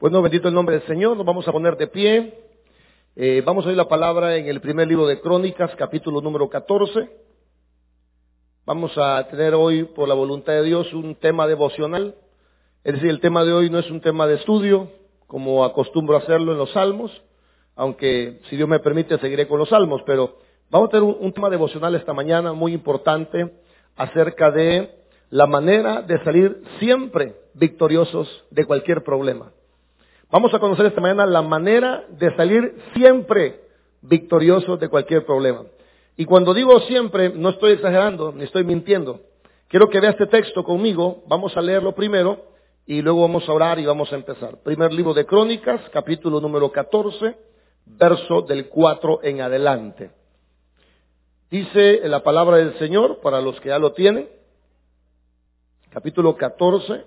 Bueno, bendito el nombre del Señor, nos vamos a poner de pie. Eh, vamos a oír la palabra en el primer libro de Crónicas, capítulo número 14. Vamos a tener hoy, por la voluntad de Dios, un tema devocional. Es decir, el tema de hoy no es un tema de estudio, como acostumbro hacerlo en los salmos, aunque si Dios me permite seguiré con los salmos, pero vamos a tener un tema devocional esta mañana muy importante acerca de la manera de salir siempre victoriosos de cualquier problema. Vamos a conocer esta mañana la manera de salir siempre victoriosos de cualquier problema. Y cuando digo siempre, no estoy exagerando, ni estoy mintiendo. Quiero que vea este texto conmigo, vamos a leerlo primero y luego vamos a orar y vamos a empezar. Primer libro de Crónicas, capítulo número 14, verso del 4 en adelante. Dice la palabra del Señor, para los que ya lo tienen, capítulo 14,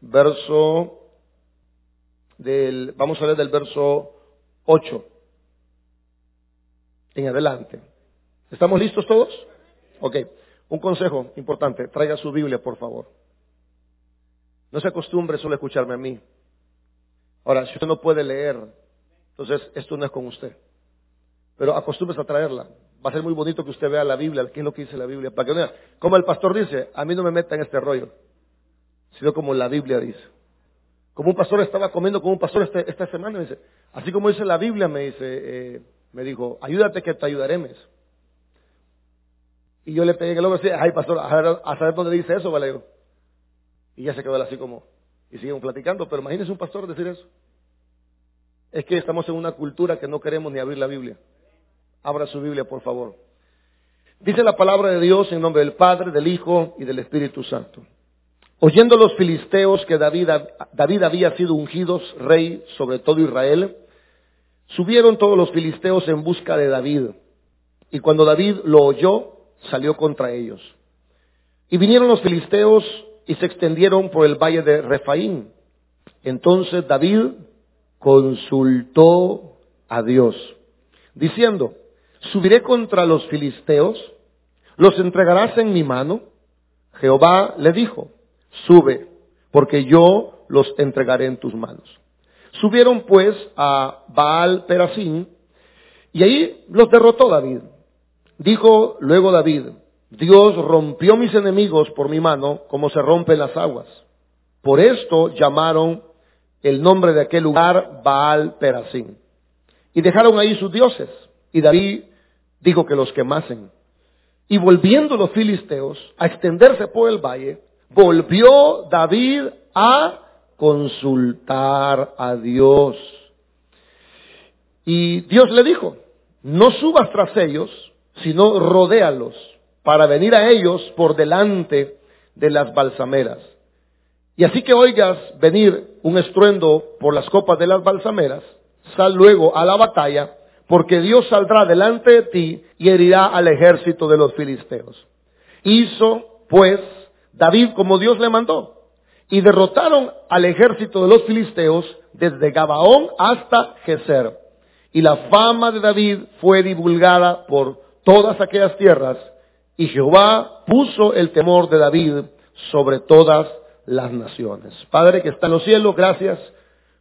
verso vamos a leer del verso 8 en adelante. ¿Estamos listos todos? Ok. Un consejo importante, traiga su Biblia, por favor. No se acostumbre solo a escucharme a mí. Ahora, si usted no puede leer, entonces esto no es con usted. Pero acostúmbrese a traerla. Va a ser muy bonito que usted vea la Biblia, qué es lo que dice la Biblia, para que vea. Como el pastor dice, a mí no me meta en este rollo, sino como la Biblia dice. Como un pastor estaba comiendo con un pastor este, esta semana, me dice, así como dice la Biblia, me dice, eh, me dijo, ayúdate que te ayudaré. Y yo le pegué en el hombro y decía, ay pastor, a saber dónde dice eso, vale. Y ya se quedó así como, y siguen platicando, pero imagínese un pastor decir eso. Es que estamos en una cultura que no queremos ni abrir la Biblia. Abra su Biblia, por favor. Dice la palabra de Dios en nombre del Padre, del Hijo y del Espíritu Santo. Oyendo los filisteos que David, había sido ungido rey sobre todo Israel, subieron todos los filisteos en busca de David. Y cuando David lo oyó, salió contra ellos. Y vinieron los filisteos y se extendieron por el valle de Refaín. Entonces David consultó a Dios, diciendo, subiré contra los filisteos, los entregarás en mi mano. Jehová le dijo, sube, porque yo los entregaré en tus manos. Subieron pues a Baal Perasín, y ahí los derrotó David. Dijo luego David, Dios rompió mis enemigos por mi mano, como se rompen las aguas. Por esto llamaron el nombre de aquel lugar Baal Perasín. Y dejaron ahí sus dioses. Y David dijo que los quemasen. Y volviendo los filisteos a extenderse por el valle, volvió David a consultar a Dios. Y Dios le dijo, no subas tras ellos, sino rodéalos para venir a ellos por delante de las balsameras. Y así que oigas venir un estruendo por las copas de las balsameras, sal luego a la batalla, porque Dios saldrá delante de ti y herirá al ejército de los filisteos. Hizo, pues, David como Dios le mandó, y derrotaron al ejército de los filisteos desde Gabaón hasta Geser. Y la fama de David fue divulgada por todas aquellas tierras, y Jehová puso el temor de David sobre todas las naciones. Padre que está en los cielos, gracias,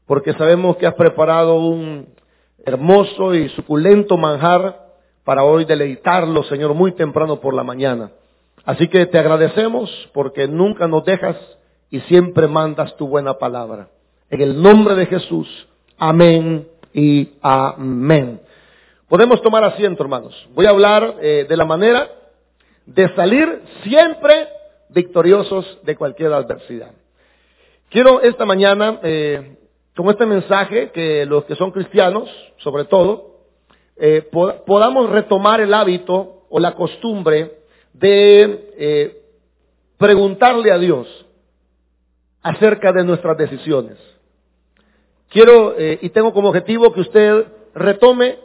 porque sabemos que has preparado un hermoso y suculento manjar para hoy deleitarlo, Señor, muy temprano por la mañana. Así que te agradecemos porque nunca nos dejas y siempre mandas tu buena palabra. En el nombre de Jesús, amén y amén. Podemos tomar asiento, hermanos. Voy a hablar eh, de la manera de salir siempre victoriosos de cualquier adversidad. Quiero esta mañana, eh, con este mensaje, que los que son cristianos, sobre todo, eh, podamos retomar el hábito o la costumbre de eh, preguntarle a Dios acerca de nuestras decisiones. Quiero eh, y tengo como objetivo que usted retome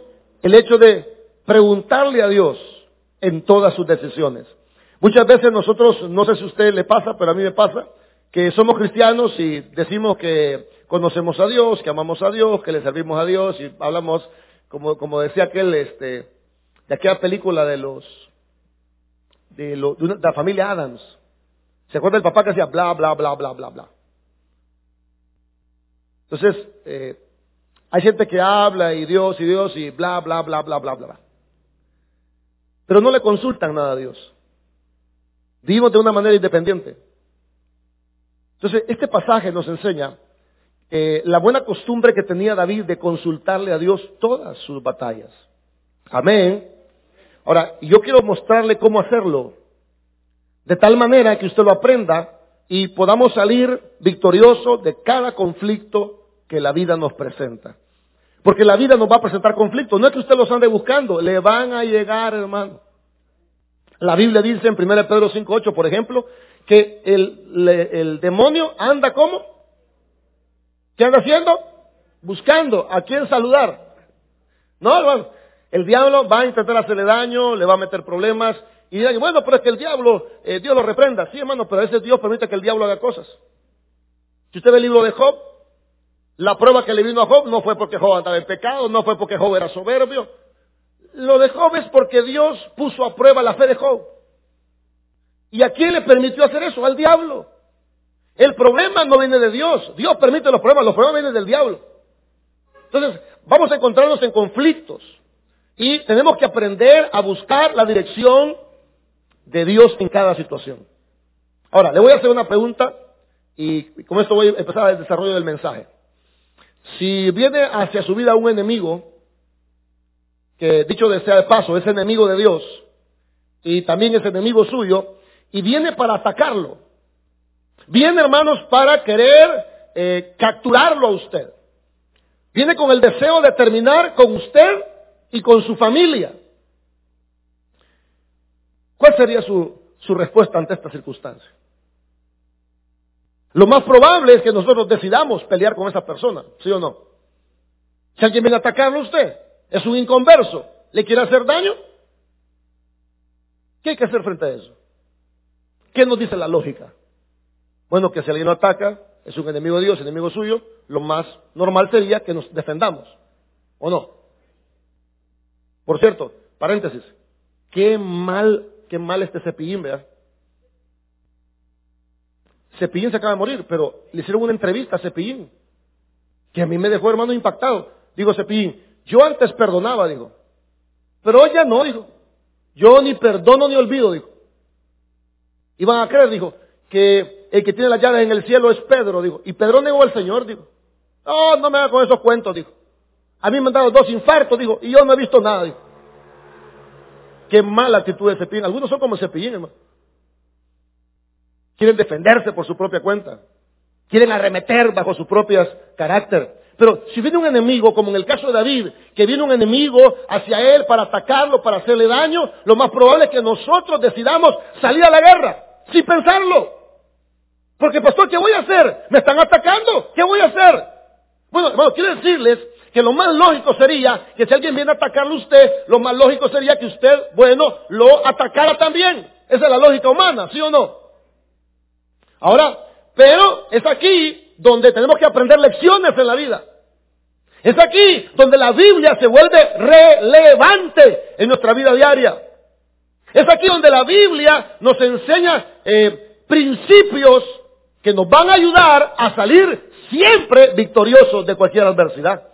el hecho de preguntarle a Dios en todas sus decisiones. Muchas veces nosotros, no sé si a usted le pasa, pero a mí me pasa, que somos cristianos y decimos que conocemos a Dios, que amamos a Dios, que le servimos a Dios y hablamos, como, como decía aquel, este, de aquella película de los, de, la familia Adams. ¿Se acuerda el papá que decía bla, bla, bla, bla, bla, bla? Entonces, eh, hay gente que habla y Dios y Dios y bla, bla, bla, bla, bla, bla. Pero no le consultan nada a Dios. Vivimos de una manera independiente. Entonces, este pasaje nos enseña la buena costumbre que tenía David de consultarle a Dios todas sus batallas. Amén. Ahora, yo quiero mostrarle cómo hacerlo. De tal manera que usted lo aprenda y podamos salir victoriosos de cada conflicto que la vida nos presenta. Porque la vida nos va a presentar conflictos. No es que usted los ande buscando, le van a llegar, hermano. La Biblia dice en 1 Pedro 5.8, por ejemplo, que el, el demonio anda como? ¿Qué anda haciendo? Buscando a quién saludar. No, hermano. El diablo va a intentar hacerle daño, le va a meter problemas. Y dirán, bueno, pero es que el diablo, eh, Dios lo reprenda. Sí, hermano, pero a veces Dios permite que el diablo haga cosas. Si usted ve el libro de Job, la prueba que le vino a Job no fue porque Job andaba en pecado, no fue porque Job era soberbio. Lo de Job es porque Dios puso a prueba la fe de Job. ¿Y a quién le permitió hacer eso? Al diablo. El problema no viene de Dios. Dios permite los problemas, los problemas vienen del diablo. Entonces, vamos a encontrarnos en conflictos. Y tenemos que aprender a buscar la dirección de Dios en cada situación. Ahora, le voy a hacer una pregunta y con esto voy a empezar el desarrollo del mensaje. Si viene hacia su vida un enemigo, que dicho sea de paso, es enemigo de Dios y también es enemigo suyo, y viene para atacarlo, viene hermanos para querer eh, capturarlo a usted, viene con el deseo de terminar con usted y con su familia. ¿Cuál sería su, su respuesta ante esta circunstancia? Lo más probable es que nosotros decidamos pelear con esa persona, ¿sí o no? Si alguien viene a atacarlo a usted, es un inconverso, ¿le quiere hacer daño? ¿Qué hay que hacer frente a eso? ¿Qué nos dice la lógica? Bueno, que si alguien lo ataca, es un enemigo de Dios, enemigo suyo, lo más normal sería que nos defendamos, ¿o no? Por cierto, paréntesis, qué mal, qué mal este cepillín, vea. Cepillín se acaba de morir, pero le hicieron una entrevista a Cepillín, que a mí me dejó hermano impactado. Digo, Cepillín, yo antes perdonaba, digo, pero hoy ya no, dijo. Yo ni perdono ni olvido, dijo. Y van a creer, dijo, que el que tiene las llaves en el cielo es Pedro, dijo. Y Pedro negó al Señor, dijo. No, no me haga con esos cuentos, dijo. A mí me han dado dos infartos, dijo, y yo no he visto nada. Qué mala actitud de Cepillín. Algunos son como Cepillín, hermano. Quieren defenderse por su propia cuenta. Quieren arremeter bajo su propio carácter. Pero si viene un enemigo, como en el caso de David, que viene un enemigo hacia él para atacarlo, para hacerle daño, lo más probable es que nosotros decidamos salir a la guerra, sin pensarlo. Porque, pastor, ¿qué voy a hacer? ¿Me están atacando? ¿Qué voy a hacer? Bueno, bueno, quiero decirles que lo más lógico sería que si alguien viene a atacarle a usted, lo más lógico sería que usted, bueno, lo atacara también. Esa es la lógica humana, ¿sí o no? Ahora, pero es aquí donde tenemos que aprender lecciones en la vida. Es aquí donde la Biblia se vuelve relevante en nuestra vida diaria. Es aquí donde la Biblia nos enseña eh, principios que nos van a ayudar a salir siempre victoriosos de cualquier adversidad.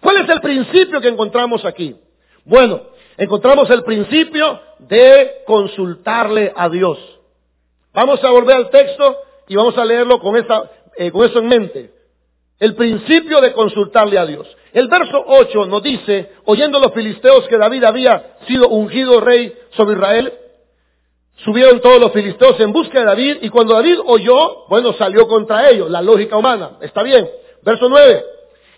¿Cuál es el principio que encontramos aquí? Bueno, encontramos el principio de consultarle a Dios. Vamos a volver al texto y vamos a leerlo con, eh, eso en mente. El principio de consultarle a Dios. El verso 8 nos dice, oyendo los filisteos que David había sido ungido rey sobre Israel, subieron todos los filisteos en busca de David y cuando David oyó, bueno, salió contra ellos, la lógica humana, está bien. Verso 9,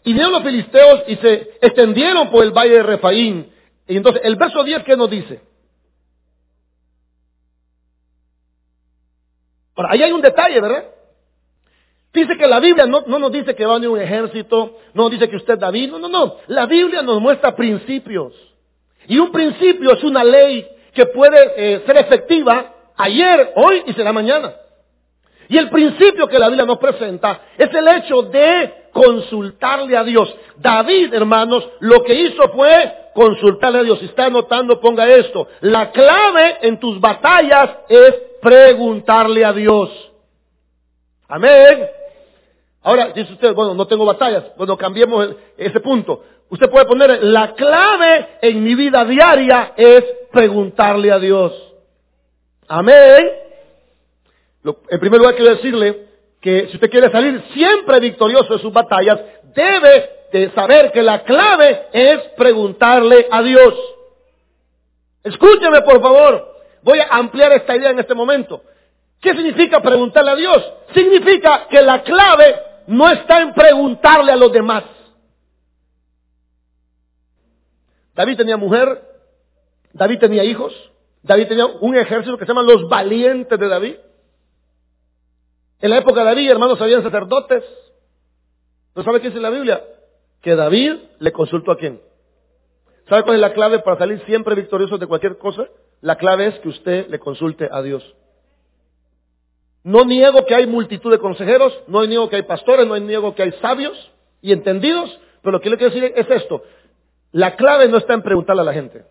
y vinieron los filisteos y se extendieron por el valle de Refaín. Y entonces, el verso 10, ¿qué nos dice? Ahora, ahí hay un detalle, ¿verdad? Dice que la Biblia no, no, nos dice que va a venir un ejército, no nos dice que usted David, no, no, no. La Biblia nos muestra principios. Y un principio es una ley que puede eh, ser efectiva ayer, hoy y será mañana. Y el principio que la Biblia nos presenta es el hecho de consultarle a Dios. David, hermanos, lo que hizo fue consultarle a Dios. Si está anotando, ponga esto. La clave en tus batallas es preguntarle a Dios. Amén. Ahora, dice usted, bueno, no tengo batallas. Bueno, cambiemos ese punto. Usted puede poner, la clave en mi vida diaria es preguntarle a Dios. Amén. en primer lugar, quiero decirle que si usted quiere salir siempre victorioso de sus batallas, debe de saber que la clave es preguntarle a Dios. Escúcheme, por favor. Voy a ampliar esta idea en este momento. ¿Qué significa preguntarle a Dios? Significa que la clave no está en preguntarle a los demás. David tenía mujer, David tenía hijos, David tenía un ejército que se llama los valientes de David. En la época de David, hermanos, habían sacerdotes. ¿No sabe qué dice la Biblia? Que David le consultó a quién. ¿Sabe cuál es la clave para salir siempre victorioso de cualquier cosa? La clave es que usted le consulte a Dios. No niego que hay multitud de consejeros, no niego que hay pastores, no niego que hay sabios y entendidos, pero lo que le quiero decir es esto. La clave no está en preguntarle a la gente.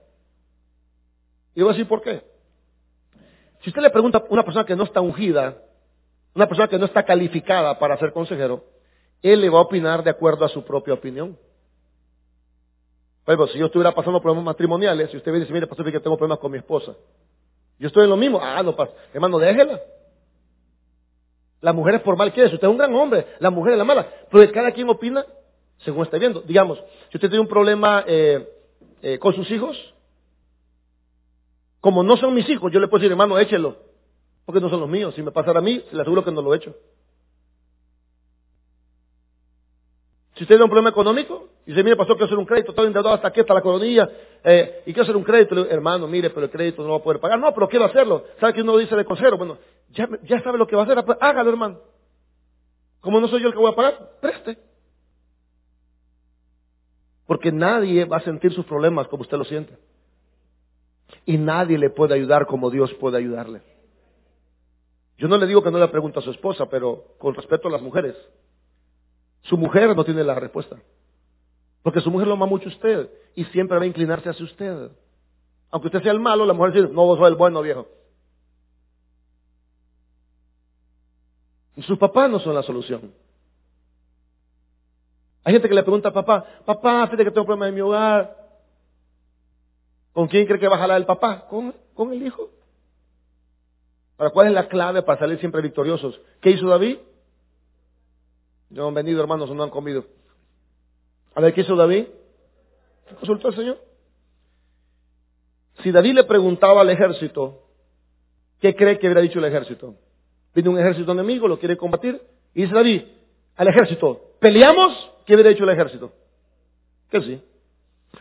Y voy a decir por qué. Si usted le pregunta a una persona que no está ungida, una persona que no está calificada para ser consejero, él le va a opinar de acuerdo a su propia opinión. Por si yo estuviera pasando problemas matrimoniales, y usted me dice, mire, pastor, que tengo problemas con mi esposa. Yo estoy en lo mismo. Ah, no. Hermano, déjela. La mujer es por mal que es. Usted es un gran hombre. La mujer es la mala. Pero cada quien opina según está viendo. Digamos, si usted tiene un problema eh, eh, con sus hijos, como no son mis hijos, yo le puedo decir, hermano, échelo. Porque no son los míos. Si me pasara a mí, le aseguro que no lo he hecho. Si usted tiene un problema económico, y dice, mire, pasó quiero hacer un crédito, estoy endeudado hasta aquí, hasta la coronilla, eh, y quiero hacer un crédito, le digo, hermano, mire, pero el crédito no lo va a poder pagar. No, pero quiero hacerlo. ¿Sabe que uno dice de consejero? Bueno, ya, ya sabe lo que va a hacer, pues hágalo, hermano. Como no soy yo el que voy a pagar, preste. Porque nadie va a sentir sus problemas como usted lo siente. Y nadie le puede ayudar como Dios puede ayudarle. Yo no le digo que no le pregunte a su esposa, pero con respeto a las mujeres. Su mujer no tiene la respuesta. Porque su mujer lo ama mucho a usted y siempre va a inclinarse hacia usted. Aunque usted sea el malo, la mujer dice, no, vos sos el bueno, viejo. Sus papás no son la solución. Hay gente que le pregunta a papá, papá, fíjate que tengo problemas en mi hogar. ¿Con quién cree que va a jalar el papá? ¿Con, con el hijo. ¿Para cuál es la clave para salir siempre victoriosos? ¿Qué hizo David? No han venido hermanos, no han comido. A ver, ¿qué hizo David? Consultó al Señor. Si David le preguntaba al ejército, ¿qué cree que hubiera dicho el ejército? Viene un ejército enemigo, lo quiere combatir. Y dice David al ejército, ¿peleamos? ¿Qué hubiera dicho el ejército? Que sí.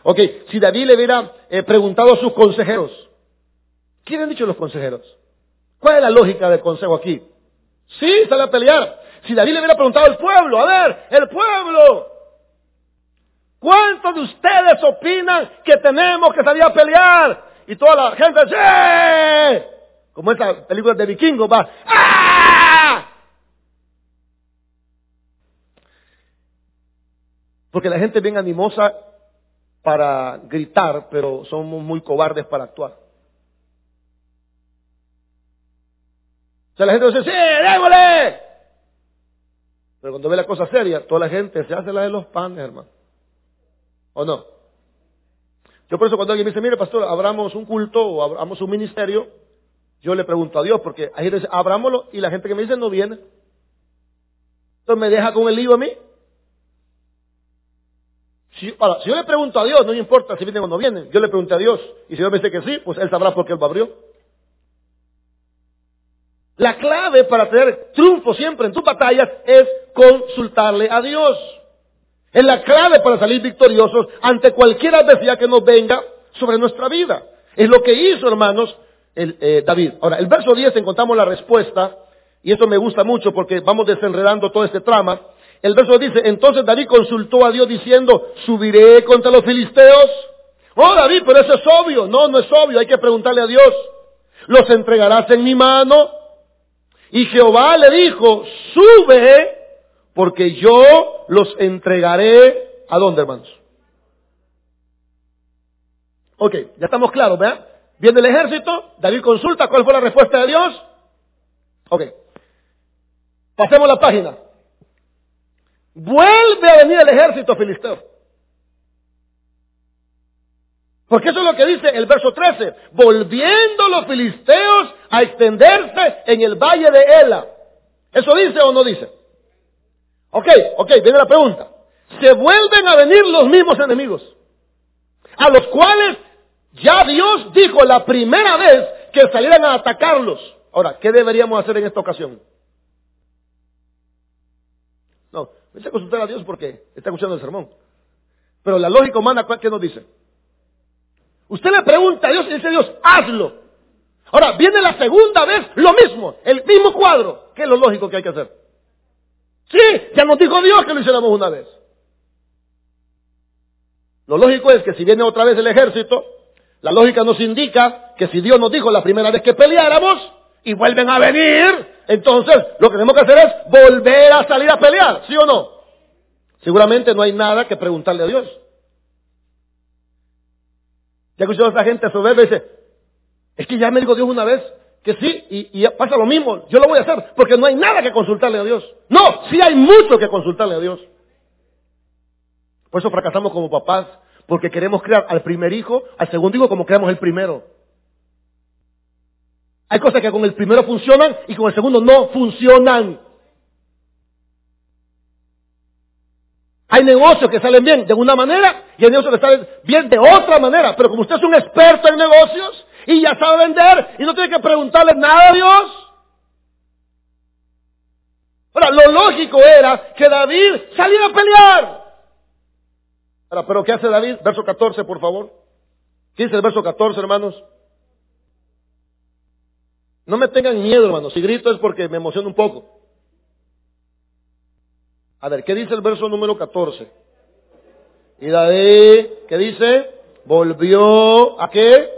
Ok, si David le hubiera eh, preguntado a sus consejeros, ¿qué han dicho los consejeros? ¿Cuál es la lógica del consejo aquí? Sí, sale a pelear. Si David le hubiera preguntado al pueblo, a ver, el pueblo, ¿cuántos de ustedes opinan que tenemos que salir a pelear? Y toda la gente, ¡sí! Como esta película de vikingos va, ¡ah! Porque la gente es bien animosa para gritar, pero somos muy cobardes para actuar. O sea, la gente dice, sí, démosle. Pero cuando ve la cosa seria, toda la gente se hace la de los panes, hermano. ¿O no? Yo por eso cuando alguien me dice, mire pastor, abramos un culto o abramos un ministerio, yo le pregunto a Dios, porque ahí dice, abrámoslo, y la gente que me dice no viene. Entonces me deja con el lío a mí. Si, ahora, si yo le pregunto a Dios, no importa si vienen o no vienen, yo le pregunto a Dios, y si Dios me dice que sí, pues Él sabrá por qué Él lo abrió. La clave para tener triunfo siempre en tus batallas es consultarle a Dios. Es la clave para salir victoriosos ante cualquier adversidad que nos venga sobre nuestra vida. Es lo que hizo, hermanos, eh, David. Ahora, el verso 10 encontramos la respuesta, y esto me gusta mucho porque vamos desenredando todo este trama. El verso dice, entonces David consultó a Dios diciendo, ¿subiré contra los filisteos? Oh, David, pero eso es obvio. No, no es obvio, hay que preguntarle a Dios. ¿Los entregarás en mi mano? Y Jehová le dijo, sube porque yo los entregaré a dónde, hermanos. Ok, ya estamos claros, ¿verdad? Viene el ejército, David consulta cuál fue la respuesta de Dios. Ok, pasemos la página. vuelve a venir el ejército filisteo. Porque eso es lo que dice el verso 13. Volviendo los filisteos a extenderse en el valle de Ela. ¿Eso dice o no dice? Ok, ok, viene la pregunta. Se vuelven a venir los mismos enemigos. A los cuales ya Dios dijo la primera vez que salieran a atacarlos. Ahora, ¿qué deberíamos hacer en esta ocasión? No, me a consultar a Dios porque está escuchando el sermón. Pero la lógica humana, ¿qué nos dice? Usted le pregunta a Dios y dice Dios, hazlo. Ahora, viene la segunda vez lo mismo, el mismo cuadro. ¿Qué es lo lógico que hay que hacer? Sí, ya nos dijo Dios que lo hiciéramos una vez. Lo lógico es que si viene otra vez el ejército, la lógica nos indica que si Dios nos dijo la primera vez que peleáramos y vuelven a venir, entonces lo que tenemos que hacer es volver a salir a pelear, ¿sí o no? Seguramente no hay nada que preguntarle a Dios. Ya escuchado a esta gente soberbia y dice, es que ya me dijo Dios una vez que sí, y, y, pasa lo mismo, yo lo voy a hacer, porque no hay nada que consultarle a Dios. No, sí hay mucho que consultarle a Dios. Por eso fracasamos como papás, porque queremos crear al primer hijo, al segundo hijo como creamos el primero. Hay cosas que con el primero funcionan y con el segundo no funcionan. Hay negocios que salen bien de una manera y hay negocios que salen bien de otra manera. Pero como usted es un experto en negocios y ya sabe vender y no tiene que preguntarle nada a Dios. Ahora, lo lógico era que David saliera a pelear. Ahora, pero ¿qué hace David? Verso 14, por favor. ¿Qué dice el verso 14, hermanos? No me tengan miedo, hermanos. Si grito es porque me emociono un poco. A ver, ¿qué dice el verso número 14? Y David, ¿qué dice? Volvió a qué?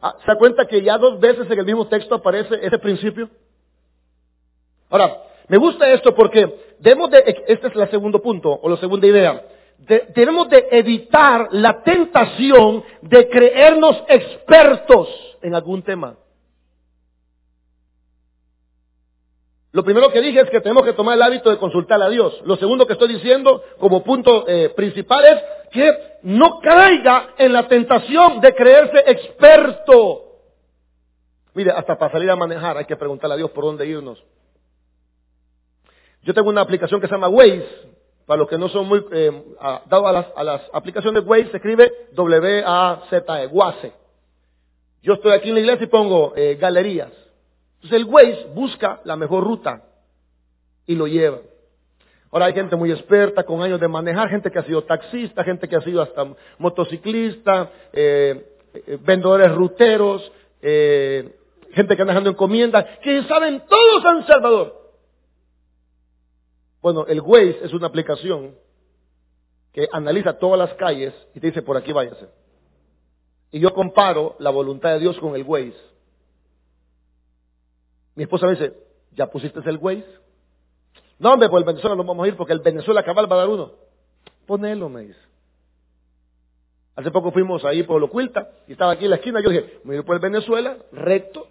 Ah, ¿Se da cuenta que ya dos veces en el mismo texto aparece ese principio? Ahora, me gusta esto porque debemos de, este es el segundo punto, o la segunda idea, debemos de evitar la tentación de creernos expertos en algún tema. Lo primero que dije es que tenemos que tomar el hábito de consultar a Dios. Lo segundo que estoy diciendo como punto eh, principal es que no caiga en la tentación de creerse experto. Mire, hasta para salir a manejar hay que preguntarle a Dios por dónde irnos. Yo tengo una aplicación que se llama Waze. Para los que no son muy eh, dados a las, a las, aplicaciones Waze, se escribe W-A-Z-E, Waze. Yo estoy aquí en la iglesia y pongo eh, galerías. Entonces el Waze busca la mejor ruta y lo lleva. Ahora hay gente muy experta, con años de manejar, gente que ha sido taxista, gente que ha sido hasta motociclista, eh, eh, vendedores ruteros, eh, gente que anda dejando encomiendas, que saben todo San Salvador. Bueno, el Waze es una aplicación que analiza todas las calles y te dice por aquí váyase. Y yo comparo la voluntad de Dios con el Waze. Mi esposa me dice, ¿ya pusiste el Waze? No, hombre, por el Venezuela no vamos a ir porque el Venezuela cabal va a dar uno. Ponelo, me dice. Hace poco fuimos ahí por Locuilta y estaba aquí en la esquina. Yo dije, me voy por el Venezuela, recto,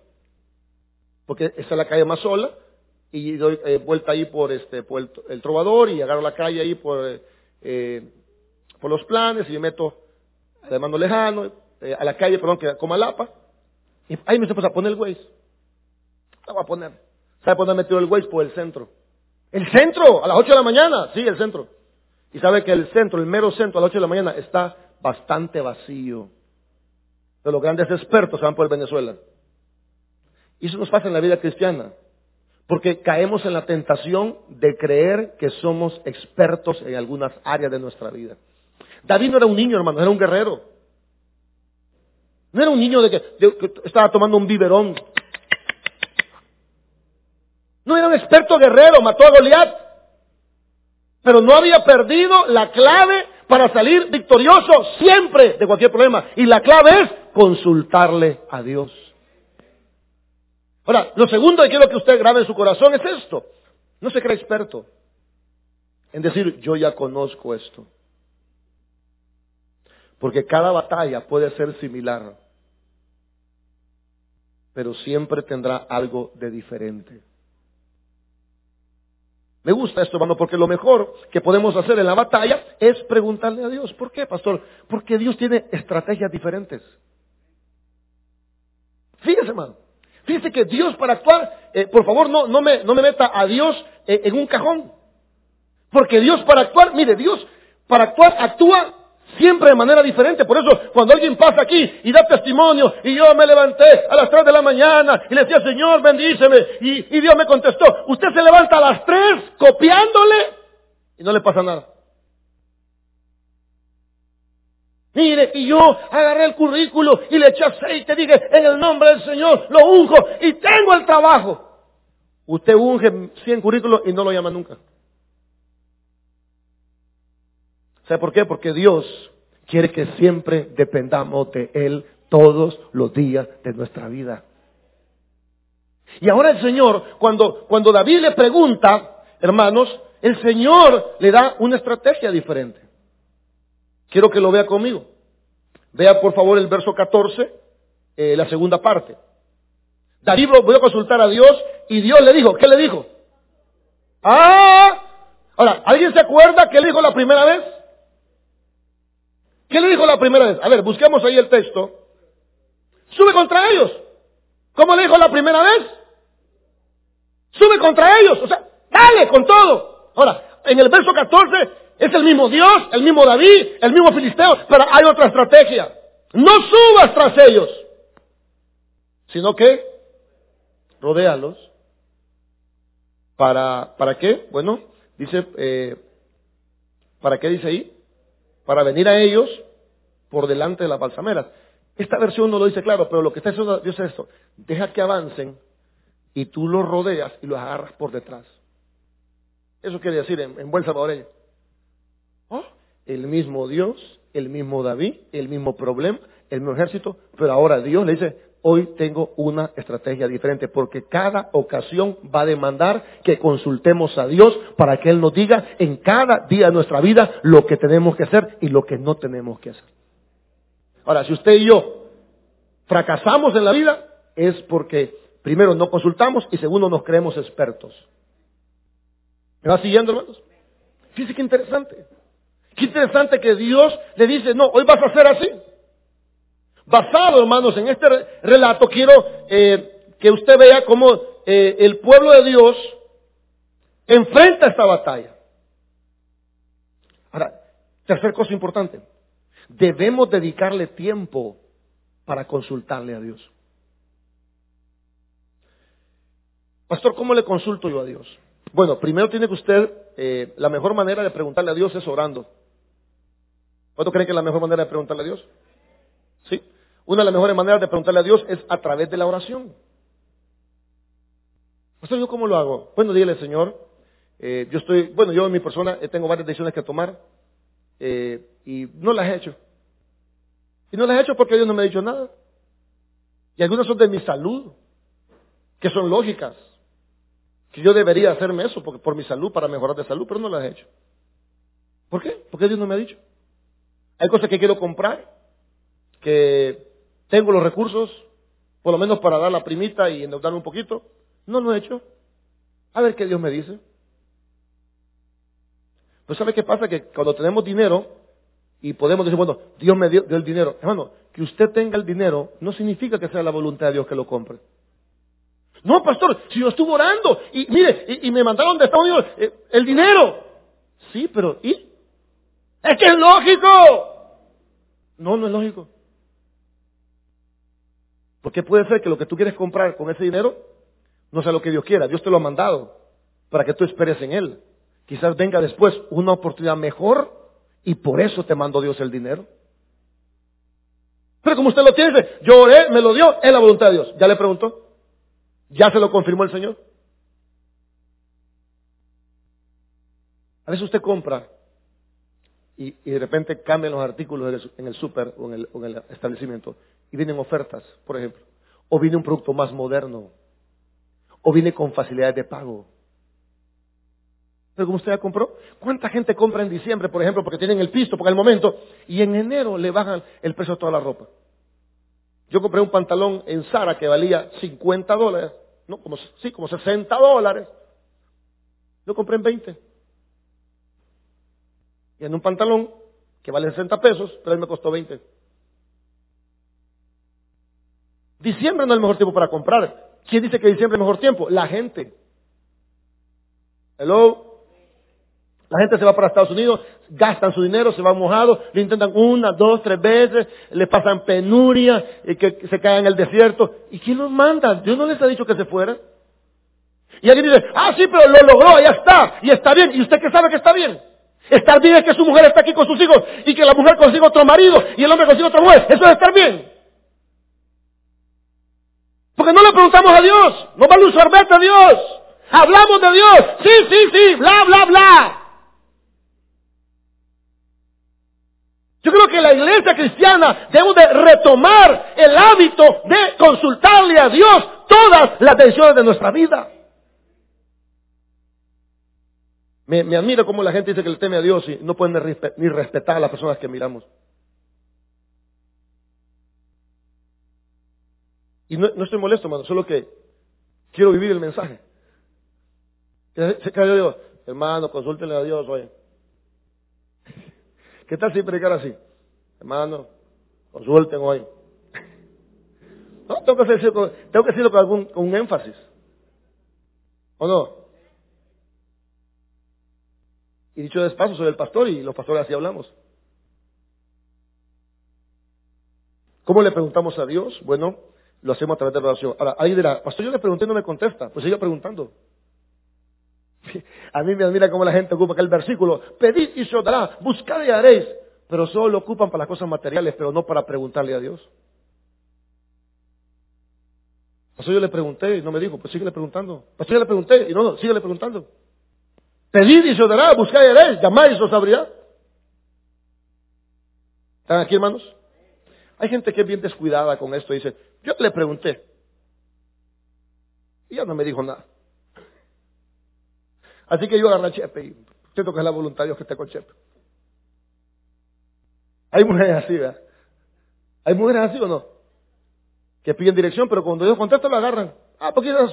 porque esa es la calle más sola, y doy eh, vuelta ahí por este por el, trovador y agarro la calle ahí por, eh, por los planes y me meto de mando lejano, eh, a la calle, perdón, que como Alapa. Y ahí me dice, pues a poner el Waze. La poner. ¿Sabe por dónde el Waze? Por el centro. ¿El centro? ¿A las 8 de la mañana? Sí, el centro. Y sabe que el centro, el mero centro, a las 8 de la mañana está bastante vacío. De los grandes expertos se van por Venezuela. Y eso nos pasa en la vida cristiana. Porque caemos en la tentación de creer que somos expertos en algunas áreas de nuestra vida. David no era un niño, hermano, era un guerrero. No era un niño de que, de que estaba tomando un biberón no era un experto guerrero, mató a Goliat. Pero no había perdido la clave para salir victorioso siempre de cualquier problema. Y la clave es consultarle a Dios. Ahora, lo segundo que quiero que usted grabe en su corazón es esto. No se cree experto en decir, yo ya conozco esto. Porque cada batalla puede ser similar, pero siempre tendrá algo de diferente. Me gusta esto, hermano, porque lo mejor que podemos hacer en la batalla es preguntarle a Dios. ¿Por qué, pastor? Porque Dios tiene estrategias diferentes. Fíjese, hermano. Fíjese que Dios para actuar, eh, por favor, no, no, me, no me meta a Dios eh, en un cajón. Porque Dios para actuar, mire, Dios para actuar actúa siempre de manera diferente. Por eso, cuando alguien pasa aquí y da testimonio, y yo me levanté a las 3 de la mañana y le decía, Señor, bendíceme, y, Dios me contestó, usted se levanta a las 3 copiándole y no le pasa nada. Mire, y yo agarré el currículo y le eché aceite, dije, en el nombre del Señor, lo unjo y tengo el trabajo. Usted unge 100 currículos y no lo llama nunca. ¿Sabe por qué? Porque Dios quiere que siempre dependamos de Él todos los días de nuestra vida. Y ahora el Señor, cuando, cuando David le pregunta, hermanos, el Señor le da una estrategia diferente. Quiero que lo vea conmigo. Vea por favor el verso 14, eh, la segunda parte. David voy a consultar a Dios y Dios le dijo, ¿qué le dijo? Ah, ahora, ¿alguien se acuerda qué le dijo la primera vez? ¿Qué le dijo la primera vez? A ver, busquemos ahí el texto. Sube contra ellos. ¿Cómo le dijo la primera vez? Sube contra ellos. O sea, dale con todo. Ahora, en el verso 14 es el mismo Dios, el mismo David, el mismo Filisteo, pero hay otra estrategia. No subas tras ellos, sino que rodéalos. ¿Para, ¿Para qué? Bueno, dice, eh, ¿para qué dice ahí? Para venir a ellos por delante de las balsameras. Esta versión no lo dice claro, pero lo que está diciendo Dios es esto. Deja que avancen y tú los rodeas y los agarras por detrás. Eso quiere decir en, buen salvadoreño. Oh, el mismo Dios, el mismo David, el mismo problema, el mismo ejército, pero ahora Dios le dice, hoy tengo una estrategia diferente, porque cada ocasión va a demandar que consultemos a Dios para que Él nos diga en cada día de nuestra vida lo que tenemos que hacer y lo que no tenemos que hacer. Ahora, si usted y yo fracasamos en la vida, es porque primero no consultamos y segundo nos creemos expertos. ¿Me va siguiendo, hermanos? Fíjese qué interesante. Qué interesante que Dios le dice, no, hoy vas a hacer así. Basado, hermanos, en este relato, quiero eh, que usted vea cómo eh, el pueblo de Dios enfrenta esta batalla. Ahora, tercer cosa importante, debemos dedicarle tiempo para consultarle a Dios. Pastor, ¿cómo le consulto yo a Dios? Bueno, primero tiene que usted, eh, la mejor manera de preguntarle a Dios es orando. ¿Cuánto creen que es la mejor manera de preguntarle a Dios? Una de las mejores maneras de preguntarle a Dios es a través de la oración. ¿yo cómo lo hago? Bueno, dile, Señor, eh, yo estoy, bueno, yo en mi persona eh, tengo varias decisiones que tomar eh, y no las he hecho. Y no las he hecho porque Dios no me ha dicho nada. Y algunas son de mi salud, que son lógicas, que yo debería hacerme eso por mi salud, para mejorar de salud, pero no las he hecho. ¿Por qué? Porque Dios no me ha dicho. Hay cosas que quiero comprar, que tengo los recursos, por lo menos para dar la primita y endeudarme un poquito. No lo he hecho. A ver qué Dios me dice. Pues ¿sabe qué pasa? Que cuando tenemos dinero y podemos decir, bueno, Dios me dio, el dinero. Hermano, que usted tenga el dinero no significa que sea la voluntad de Dios que lo compre. No, pastor, si yo estuve orando y mire, y, me mandaron de Estados Unidos eh, el dinero. Sí, pero ¿y? Es que es lógico. No, no es lógico. Porque puede ser que lo que tú quieres comprar con ese dinero no sea lo que Dios quiera. Dios te lo ha mandado para que tú esperes en Él. Quizás venga después una oportunidad mejor y por eso te mandó Dios el dinero. Pero como usted lo tiene, yo oré, me lo dio, es la voluntad de Dios. ¿Ya le preguntó? ¿Ya se lo confirmó el Señor? A veces usted compra y, de repente cambian los artículos en el súper o, en el establecimiento y vienen ofertas, por ejemplo, o viene un producto más moderno, o viene con facilidades de pago. Pero como usted ya compró, ¿cuánta gente compra en diciembre, por ejemplo, porque tienen el pisto, porque el momento, y en enero le bajan el precio de toda la ropa? Yo compré un pantalón en Sara que valía 50 dólares, no, como, sí, como 60 dólares. Lo compré en 20. Y en un pantalón que vale 60 pesos, pero él me costó 20. Diciembre no es el mejor tiempo para comprar. ¿Quién dice que diciembre es el mejor tiempo? La gente. Hello. La gente se va para Estados Unidos, gastan su dinero, se van mojados, lo intentan una, dos, tres veces, le pasan penuria, y que se caen en el desierto. ¿Y quién los manda? Dios no les ha dicho que se fueran. Y alguien dice, ah, sí, pero lo logró, ya está, y está bien. ¿Y usted qué sabe que está bien? Estar bien es que su mujer está aquí con sus hijos y que la mujer consiga otro marido y el hombre consiga otra mujer. Eso es estar bien. Porque no le preguntamos a Dios, no vale un sorbete a Dios. Hablamos de Dios, sí, sí, sí, bla, bla, bla. Yo creo que la iglesia cristiana debe de retomar el hábito de consultarle a Dios todas las decisiones de nuestra vida. Me, me admira cómo la gente dice que le teme a Dios y no pueden ni respetar a las personas que miramos. Y no, estoy molesto, hermano, solo que quiero vivir el mensaje. Se yo digo, hermano, consúltenle a Dios, oye. ¿Qué tal si predicar así? Hermano, consulten hoy. No, tengo que decirlo, tengo que decirlo con algún con un énfasis. ¿O no? Y dicho despacio, soy el pastor y los pastores así hablamos. ¿Cómo le preguntamos a Dios? Bueno, lo hacemos a través de la oración. Ahora, ahí dirá, pastor, yo le pregunté y no me contesta. Pues siga preguntando. A mí me admira cómo la gente ocupa aquel versículo. Pedid y se dará, buscad y haréis. Pero solo lo ocupan para las cosas materiales, pero no para preguntarle a Dios. Pastor, yo le pregunté y no me dijo, pues sigue preguntando. Pastor, yo le pregunté y no, no, sigue preguntando. Pedid y se os dará, buscad y haréis, llamáis os abrirá. ¿Están aquí, hermanos? Hay gente que es bien descuidada con esto y dice, yo le pregunté. Y ya no me dijo nada. Así que yo agarré a Chepe y siento que es la voluntad de Dios que esté con Chepe. Hay mujeres así, ¿verdad? ¿Hay mujeres así o no? Que piden dirección, pero cuando Dios contesta lo agarran. Ah, ¿por qué es?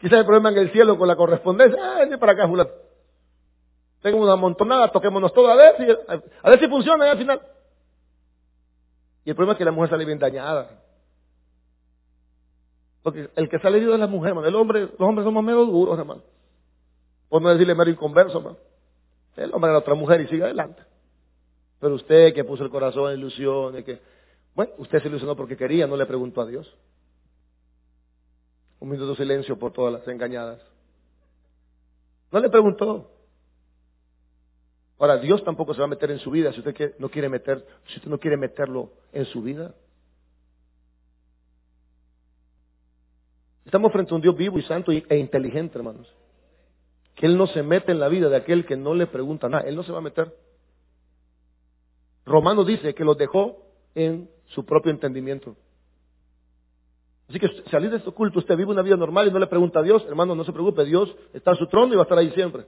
Quizás el problema en el cielo con la correspondencia. Ah, vení para acá, fulano. Tengo una montonada, toquémonos todo a ver si, a ver si funciona al final. Y el problema es que la mujer sale bien dañada. Porque el que sale herido es la mujer, hermano. El hombre, los hombres somos medio duros, hermano. Por no decirle mero inconverso, hermano. El hombre era otra mujer y sigue adelante. Pero usted que puso el corazón en ilusiones, que, bueno, usted se ilusionó porque quería, no le preguntó a Dios. Un minuto de silencio por todas las engañadas. No le preguntó. Ahora, Dios tampoco se va a meter en su vida si usted no quiere meter, si usted no quiere meterlo en su vida. Estamos frente a un Dios vivo y santo e inteligente, hermanos. Que Él no se mete en la vida de aquel que no le pregunta nada. Él no se va a meter. Romano dice que los dejó en su propio entendimiento. Así que salir de este culto, usted vive una vida normal y no le pregunta a Dios, hermano, no se preocupe, Dios está en su trono y va a estar ahí siempre.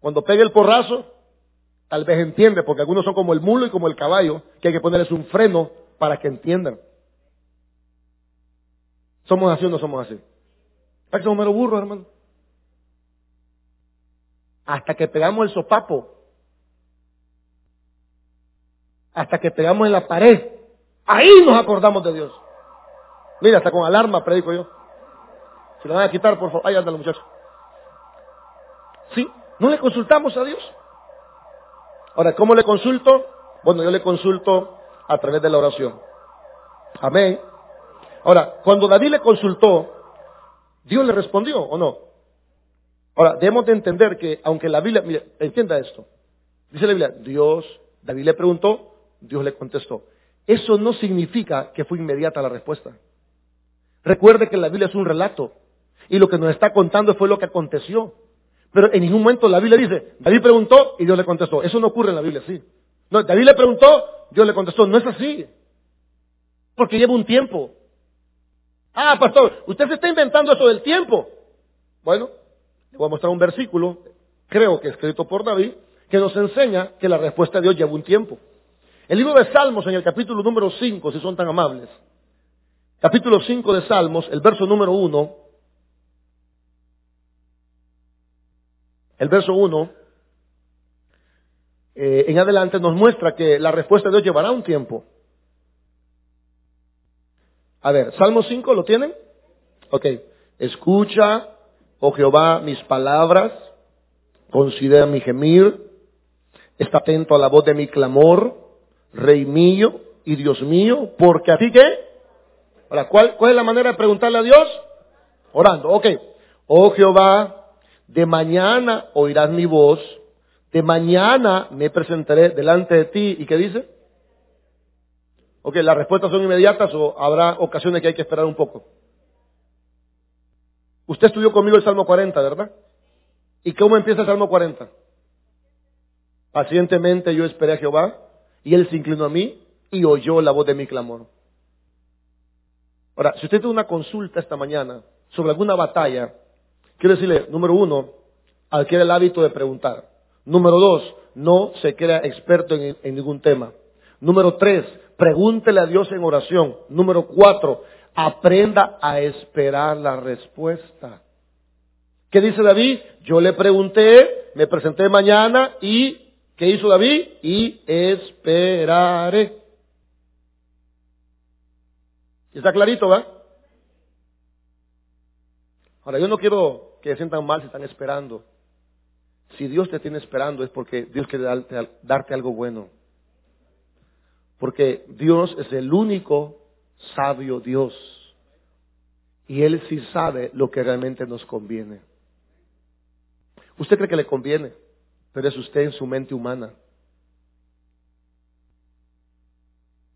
Cuando pegue el porrazo, Tal vez entiende, porque algunos son como el mulo y como el caballo, que hay que ponerles un freno para que entiendan. ¿Somos así o no somos así? ¿Para que somos mero burros, hermano? Hasta que pegamos el sopapo. Hasta que pegamos en la pared. Ahí nos acordamos de Dios. Mira, hasta con alarma predico yo. Si lo van a quitar, por favor. Ahí andan los muchachos. ¿Sí? ¿No le consultamos a Dios? Ahora, ¿cómo le consulto? Bueno, yo le consulto a través de la oración. Amén. Ahora, cuando David le consultó, Dios le respondió o no. Ahora, debemos de entender que, aunque la Biblia, mire, entienda esto. Dice la Biblia, Dios, David le preguntó, Dios le contestó. Eso no significa que fue inmediata la respuesta. Recuerde que la Biblia es un relato. Y lo que nos está contando fue lo que aconteció. Pero en ningún momento la Biblia dice, David preguntó y Dios le contestó. Eso no ocurre en la Biblia así. No, David le preguntó, Dios le contestó. No es así. Porque lleva un tiempo. Ah, pastor, usted se está inventando eso del tiempo. Bueno, le voy a mostrar un versículo, creo que escrito por David, que nos enseña que la respuesta de Dios lleva un tiempo. El libro de Salmos, en el capítulo número 5, si son tan amables. Capítulo 5 de Salmos, el verso número 1, el verso 1, eh, en adelante nos muestra que la respuesta de Dios llevará un tiempo. A ver, Salmo 5, ¿lo tienen? Ok. Escucha, oh Jehová, mis palabras, considera mi gemir, está atento a la voz de mi clamor, Rey mío y Dios mío, porque a ti qué? Ahora, ¿cuál, ¿cuál es la manera de preguntarle a Dios? Orando, ok. Oh Jehová, de mañana oirás mi voz, de mañana me presentaré delante de ti. ¿Y qué dice? Ok, las respuestas son inmediatas o habrá ocasiones que hay que esperar un poco. Usted estudió conmigo el Salmo 40, ¿verdad? ¿Y cómo empieza el Salmo 40? Pacientemente yo esperé a Jehová y él se inclinó a mí y oyó la voz de mi clamor. Ahora, si usted tiene una consulta esta mañana sobre alguna batalla, quiero decirle, número uno, adquiere el hábito de preguntar. Número dos, no se crea experto en, en ningún tema. Número tres, pregúntele a Dios en oración. Número cuatro, aprenda a esperar la respuesta. ¿Qué dice David? Yo le pregunté, me presenté mañana y ¿qué hizo David? Y esperaré. ¿Está clarito, va? Ahora, yo no quiero que se sientan mal si están esperando. Si Dios te tiene esperando es porque Dios quiere darte, darte algo bueno. Porque Dios es el único sabio Dios. Y Él sí sabe lo que realmente nos conviene. Usted cree que le conviene, pero es usted en su mente humana.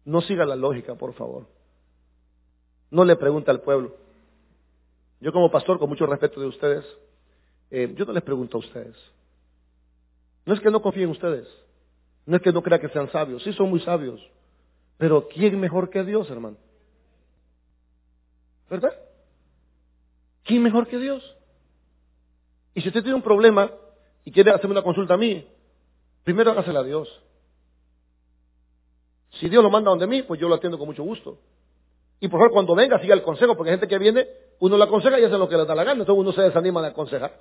No siga la lógica, por favor. No le pregunte al pueblo. Yo como pastor, con mucho respeto de ustedes, eh, yo no les pregunto a ustedes. No es que no confíe en ustedes. No es que no crea que sean sabios. Sí son muy sabios. Pero ¿quién mejor que Dios, hermano? ¿Verdad? ¿Quién mejor que Dios? Y si usted tiene un problema y quiere hacerme una consulta a mí, primero hágasela a Dios. Si Dios lo manda donde mí, pues yo lo atiendo con mucho gusto. Y por favor, cuando venga, siga el consejo, porque hay gente que viene, uno la aconseja y hace lo que le da la gana, entonces uno se desanima de aconsejar.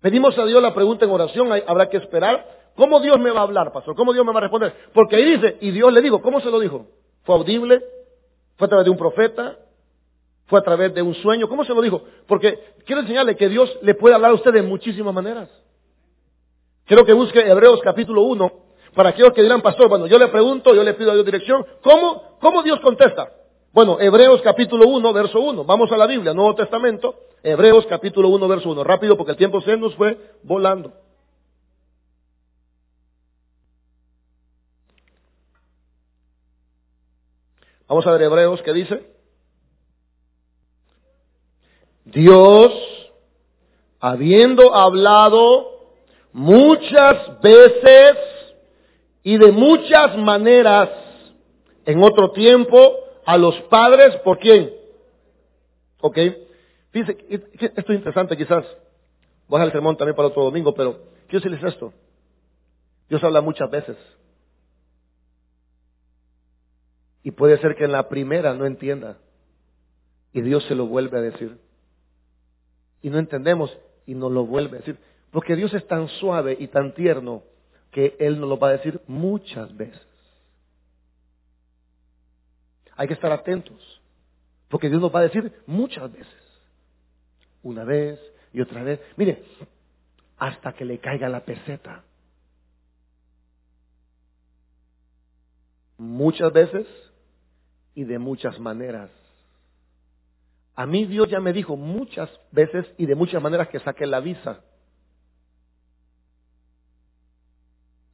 Pedimos a Dios la pregunta en oración, habrá que esperar. ¿Cómo Dios me va a hablar, pastor? ¿Cómo Dios me va a responder? Porque ahí dice, y Dios le dijo, ¿cómo se lo dijo? ¿Fue audible? ¿Fue a través de un profeta? ¿Fue a través de un sueño? ¿Cómo se lo dijo? Porque quiero enseñarle que Dios le puede hablar a usted de muchísimas maneras. Quiero que busque Hebreos capítulo 1 para aquellos que dirán, pastor, bueno, yo le pregunto, yo le pido a Dios dirección. ¿Cómo, cómo Dios contesta? Bueno, Hebreos capítulo 1, verso 1. Vamos a la Biblia, Nuevo Testamento. Hebreos capítulo 1, verso 1. Rápido porque el tiempo se nos fue volando. Vamos a ver Hebreos, ¿qué dice? Dios, habiendo hablado muchas veces y de muchas maneras en otro tiempo a los padres, ¿por quién? ¿Ok? Fíjense, esto es interesante quizás. Voy a dejar el sermón también para otro domingo, pero quiero decirles esto. Dios habla muchas veces. Y puede ser que en la primera no entienda. Y Dios se lo vuelve a decir. Y no entendemos y nos lo vuelve a decir. Porque Dios es tan suave y tan tierno que Él nos lo va a decir muchas veces. Hay que estar atentos, porque Dios nos va a decir muchas veces. Una vez y otra vez. Mire, hasta que le caiga la peseta. Muchas veces y de muchas maneras. A mí Dios ya me dijo muchas veces y de muchas maneras que saque la visa.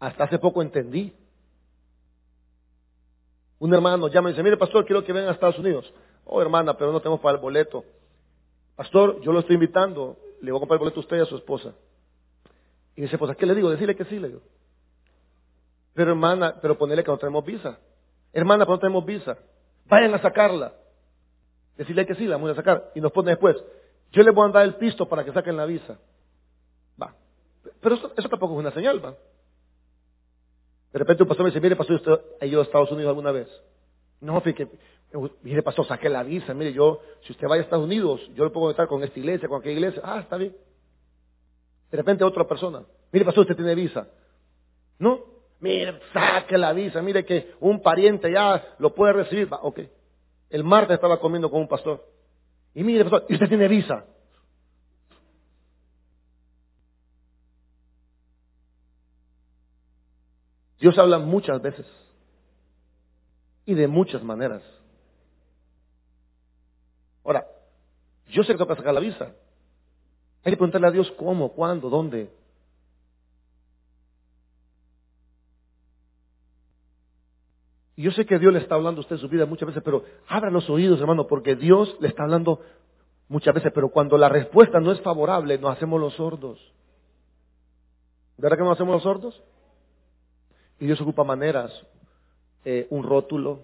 Hasta hace poco entendí. Un hermano llama y dice, mire pastor, quiero que venga a Estados Unidos. Oh hermana, pero no tenemos para el boleto. Pastor, yo lo estoy invitando, le voy a comprar el boleto a usted y a su esposa. Y dice, pues, ¿a qué le digo? Decirle que sí, le digo. Pero hermana, pero ponerle que no tenemos visa. Hermana, pero no tenemos visa. Vayan a sacarla. Decirle que sí, la vamos a sacar. Y nos pone después, yo le voy a dar el pisto para que saquen la visa. Va. Pero eso, eso tampoco es una señal, va. De repente un pastor me dice, mire pastor, ¿usted ha ido a Estados Unidos alguna vez? No, fíjate, mire pastor, saqué la visa, mire yo, si usted vaya a Estados Unidos, yo le puedo estar con esta iglesia, con aquella iglesia, ah, está bien. De repente otra persona, mire pastor, usted tiene visa. No, mire, saque la visa, mire que un pariente ya lo puede recibir. Va, ok. El martes estaba comiendo con un pastor. Y mire pastor, usted tiene visa. Dios habla muchas veces y de muchas maneras. Ahora, yo sé que que sacar la visa. Hay que preguntarle a Dios cómo, cuándo, dónde. Y yo sé que Dios le está hablando a usted en su vida muchas veces, pero abra los oídos, hermano, porque Dios le está hablando muchas veces, pero cuando la respuesta no es favorable, nos hacemos los sordos. ¿Verdad que nos hacemos los sordos? Y Dios ocupa maneras, eh, un rótulo,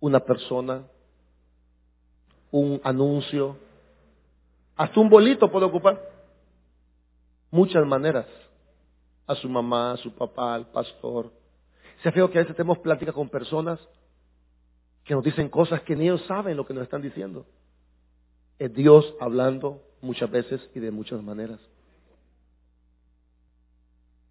una persona, un anuncio, hasta un bolito puede ocupar. Muchas maneras. A su mamá, a su papá, al pastor. Se feo que a veces tenemos plática con personas que nos dicen cosas que ni ellos saben lo que nos están diciendo. Es Dios hablando muchas veces y de muchas maneras.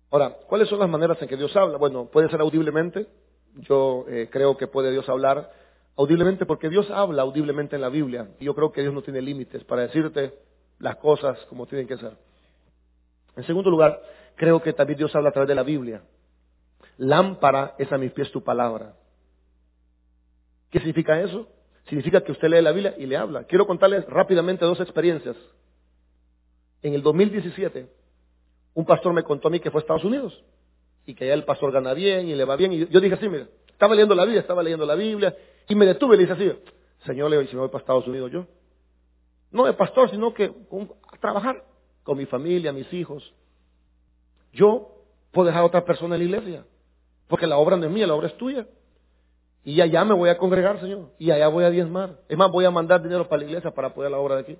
Ahora, ¿cuáles son las maneras en que Dios habla? Bueno, puede ser audiblemente. Yo eh, creo que puede Dios hablar audiblemente porque Dios habla audiblemente en la Biblia. Y yo creo que Dios no tiene límites para decirte las cosas como tienen que ser. En segundo lugar, creo que también Dios habla a través de la Biblia. Lámpara es a mis pies tu palabra. ¿Qué significa eso? Significa que usted lee la Biblia y le habla. Quiero contarles rápidamente dos experiencias. En el 2017, un pastor me contó a mí que fue a Estados Unidos y que allá el pastor gana bien y le va bien. Y yo dije así, mira, estaba leyendo la Biblia, estaba leyendo la Biblia y me detuve y le dije así, Señor, le si me voy para Estados Unidos yo. No de pastor, sino que a trabajar con mi familia, mis hijos. Yo puedo dejar a otra persona en la iglesia, porque la obra no es mía, la obra es tuya. Y allá me voy a congregar, Señor, y allá voy a diezmar. Es más, voy a mandar dinero para la iglesia para apoyar la obra de aquí.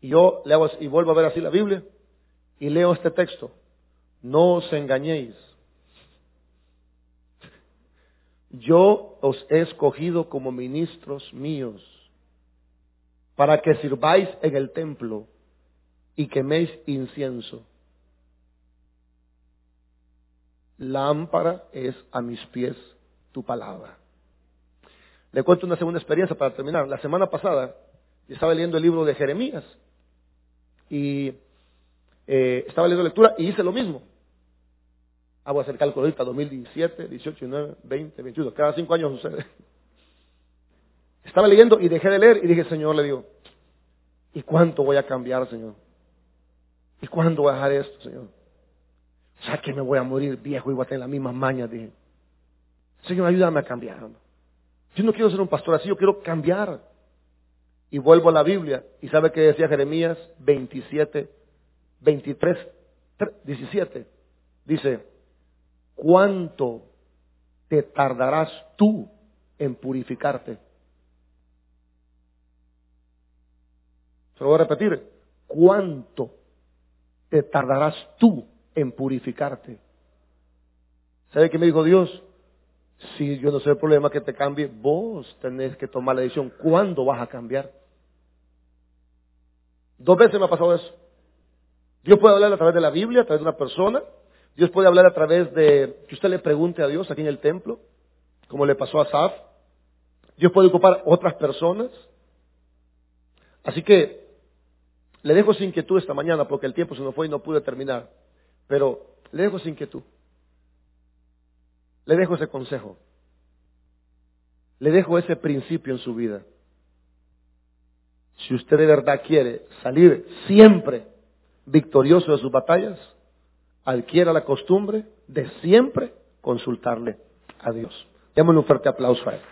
Y yo le hago, y vuelvo a ver así la Biblia y leo este texto. No os engañéis. Yo os he escogido como ministros míos para que sirváis en el templo y queméis incienso. Lámpara es a mis pies tu palabra. Le cuento una segunda experiencia para terminar. La semana pasada estaba leyendo el libro de Jeremías y eh, estaba leyendo lectura y hice lo mismo. Hago hacer cálculo ahorita, 2017, 18, 19, 20, 21. Cada cinco años sucede. Estaba leyendo y dejé de leer y dije, Señor, le digo, ¿y cuánto voy a cambiar, Señor? ¿Y cuándo voy a dejar esto, Señor? Sea, que me voy a morir viejo y voy a tener las mismas mañas, dije. Señor, ayúdame a cambiar. Yo no quiero ser un pastor así, yo quiero cambiar. Y vuelvo a la Biblia. ¿Y sabe qué decía Jeremías 27, 23, 17? Dice, ¿cuánto te tardarás tú en purificarte? Se lo voy a repetir. ¿Cuánto te tardarás tú en purificarte? ¿Sabe qué me dijo Dios? Si yo no sé el problema que te cambie, vos tenés que tomar la decisión. ¿Cuándo vas a cambiar? Dos veces me ha pasado eso. Dios puede hablar a través de la Biblia, a través de una persona. Dios puede hablar a través de que usted le pregunte a Dios aquí en el templo, como le pasó a Saf. Dios puede ocupar otras personas. Así que le dejo sin inquietud esta mañana porque el tiempo se nos fue y no pude terminar. Pero le dejo sin inquietud. Le dejo ese consejo. Le dejo ese principio en su vida. Si usted de verdad quiere salir siempre victorioso de sus batallas, adquiera la costumbre de siempre consultarle a Dios. Démosle un fuerte aplauso a él.